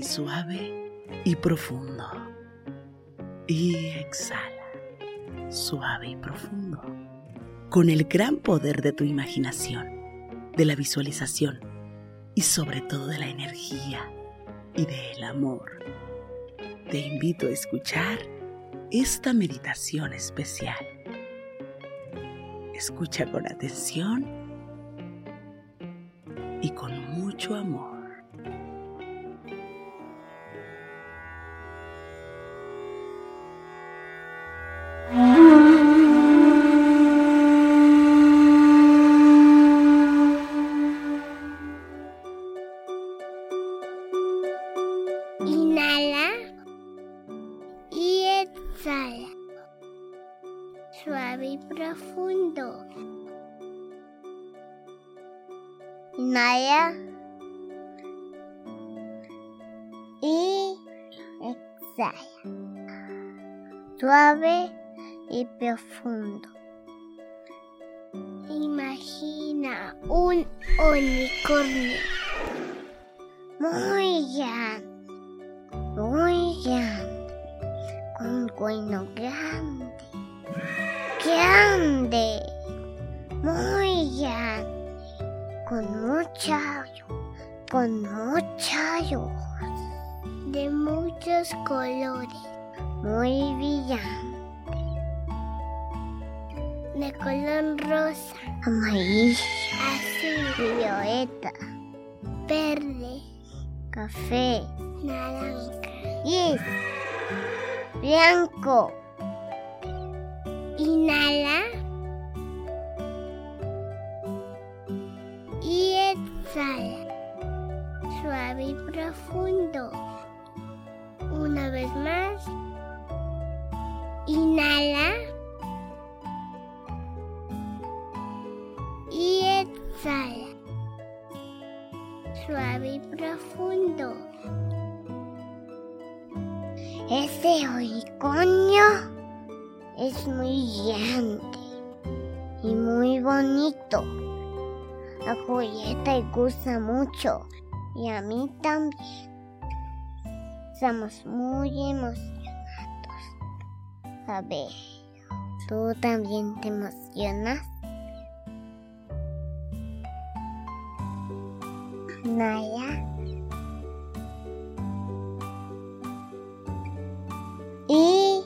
suave y profundo. Y exhala, suave y profundo. Con el gran poder de tu imaginación, de la visualización y sobre todo de la energía y del amor, te invito a escuchar esta meditación especial. Escucha con atención y con mucho amor. Inhala y exhala. Suave y profundo. Imagina un unicornio. Muy grande. Muy grande, con un cuerno grande, grande, muy grande, con mucha con muchas hojas, de muchos colores, muy brillante, de color rosa, amarillo, azul, violeta, verde, café, naranja, gris, blanco. Inhala exhala, suave y profundo. Una vez más, inhala y exhala suave y profundo. Este unicornio es muy grande y muy bonito. A Julieta le gusta mucho y a mí también. Estamos muy emocionados. A ver, ¿tú también te emocionas? Naya. Y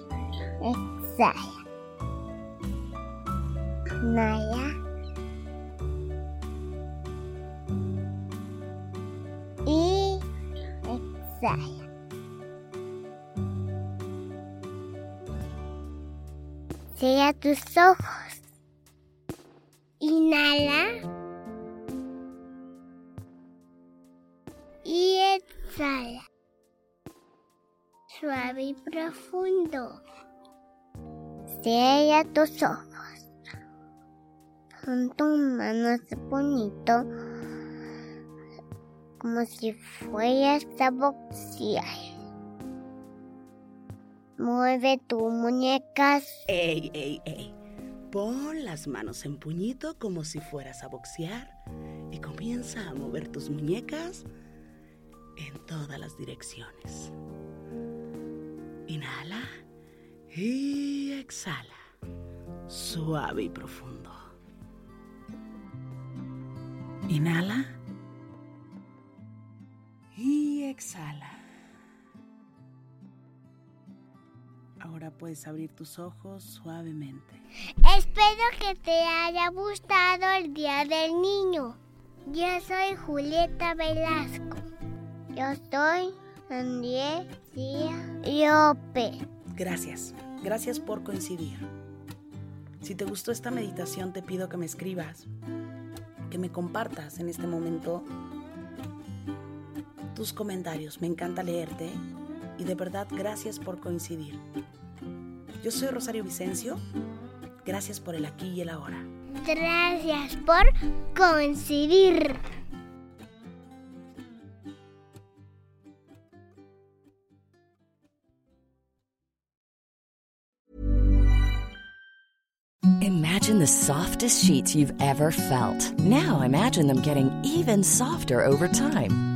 exhala. Naya. Exhala. Cierra tus ojos. Inhala. y exhala. Suave y profundo. Cierra tus ojos. Pon tus manos bonito. Como si fueras a boxear. Mueve tus muñecas. ¡Ey, ey, ey! Pon las manos en puñito como si fueras a boxear y comienza a mover tus muñecas en todas las direcciones. Inhala y exhala, suave y profundo. Inhala exhala. Ahora puedes abrir tus ojos suavemente. Espero que te haya gustado el Día del Niño. Yo soy Julieta Velasco. Yo soy Andrés López. Gracias, gracias por coincidir. Si te gustó esta meditación, te pido que me escribas, que me compartas en este momento tus comentarios. Me encanta leerte y de verdad gracias por coincidir. Yo soy Rosario Vicencio. Gracias por el aquí y el ahora. Gracias por coincidir. Imagine the softest sheets you've ever felt. Now imagine them getting even softer over time.